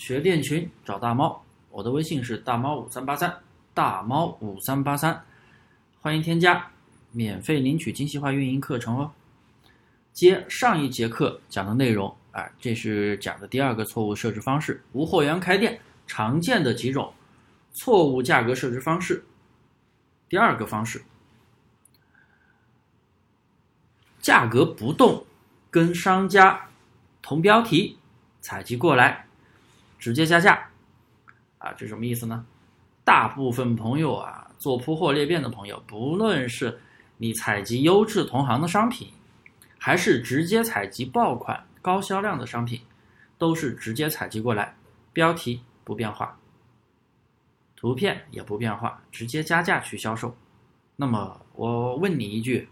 学店群找大猫，我的微信是大猫五三八三，大猫五三八三，欢迎添加，免费领取精细化运营课程哦。接上一节课讲的内容啊，这是讲的第二个错误设置方式，无货源开店常见的几种错误价格设置方式。第二个方式，价格不动，跟商家同标题，采集过来。直接加价，啊，这什么意思呢？大部分朋友啊，做铺货裂变的朋友，不论是你采集优质同行的商品，还是直接采集爆款高销量的商品，都是直接采集过来，标题不变化，图片也不变化，直接加价去销售。那么我问你一句，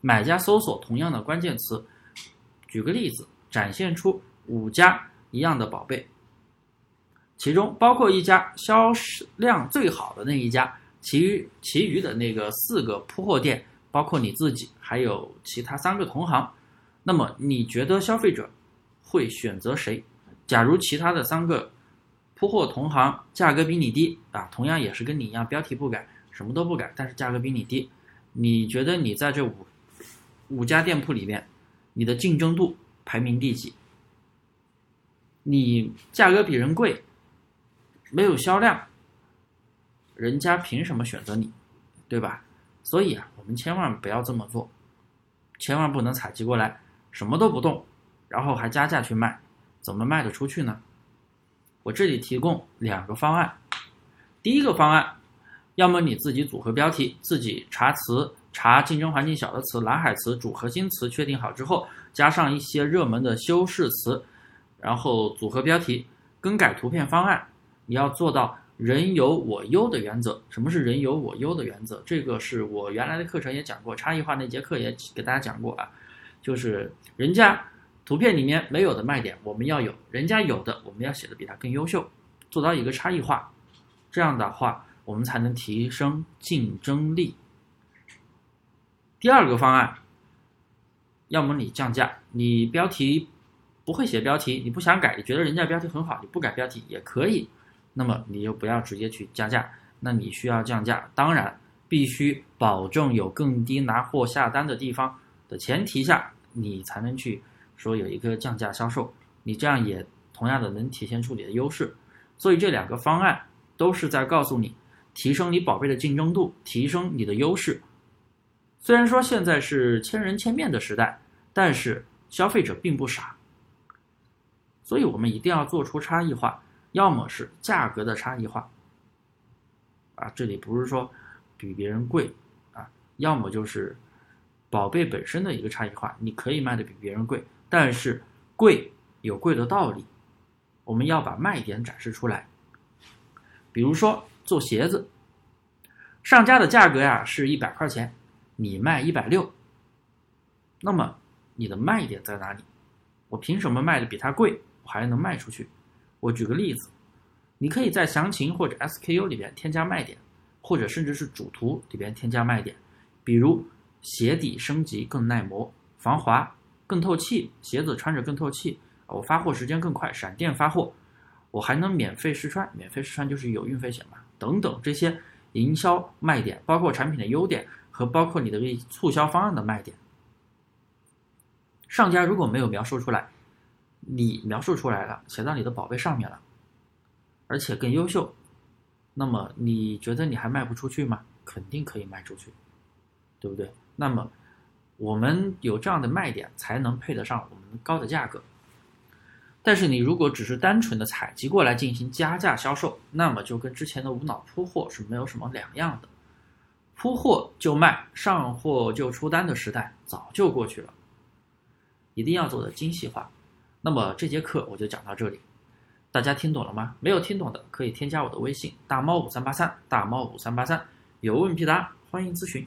买家搜索同样的关键词，举个例子，展现出五家一样的宝贝。其中包括一家销量最好的那一家，其余其余的那个四个铺货店，包括你自己，还有其他三个同行。那么你觉得消费者会选择谁？假如其他的三个铺货同行价格比你低啊，同样也是跟你一样，标题不改，什么都不改，但是价格比你低，你觉得你在这五五家店铺里面，你的竞争度排名第几？你价格比人贵？没有销量，人家凭什么选择你，对吧？所以啊，我们千万不要这么做，千万不能采集过来什么都不动，然后还加价去卖，怎么卖得出去呢？我这里提供两个方案。第一个方案，要么你自己组合标题，自己查词，查竞争环境小的词、蓝海词、主核心词，确定好之后，加上一些热门的修饰词，然后组合标题，更改图片方案。你要做到人有我优的原则。什么是人有我优的原则？这个是我原来的课程也讲过，差异化那节课也给大家讲过啊。就是人家图片里面没有的卖点，我们要有；人家有的，我们要写的比他更优秀，做到一个差异化。这样的话，我们才能提升竞争力。第二个方案，要么你降价，你标题不会写标题，你不想改，你觉得人家标题很好，你不改标题也可以。那么你就不要直接去加价，那你需要降价，当然必须保证有更低拿货下单的地方的前提下，你才能去说有一个降价销售，你这样也同样的能体现出你的优势。所以这两个方案都是在告诉你，提升你宝贝的竞争度，提升你的优势。虽然说现在是千人千面的时代，但是消费者并不傻，所以我们一定要做出差异化。要么是价格的差异化，啊，这里不是说比别人贵啊，要么就是宝贝本身的一个差异化，你可以卖的比别人贵，但是贵有贵的道理，我们要把卖点展示出来。比如说做鞋子，上家的价格呀是一百块钱，你卖一百六，那么你的卖点在哪里？我凭什么卖的比他贵，我还能卖出去？我举个例子，你可以在详情或者 SKU 里边添加卖点，或者甚至是主图里边添加卖点，比如鞋底升级更耐磨、防滑、更透气，鞋子穿着更透气，我发货时间更快，闪电发货，我还能免费试穿，免费试穿就是有运费险嘛，等等这些营销卖点，包括产品的优点和包括你的促销方案的卖点，上家如果没有描述出来。你描述出来了，写到你的宝贝上面了，而且更优秀，那么你觉得你还卖不出去吗？肯定可以卖出去，对不对？那么我们有这样的卖点，才能配得上我们高的价格。但是你如果只是单纯的采集过来进行加价销售，那么就跟之前的无脑铺货是没有什么两样的。铺货就卖，上货就出单的时代早就过去了，一定要做的精细化。那么这节课我就讲到这里，大家听懂了吗？没有听懂的可以添加我的微信大猫五三八三大猫五三八三，有问必答，欢迎咨询。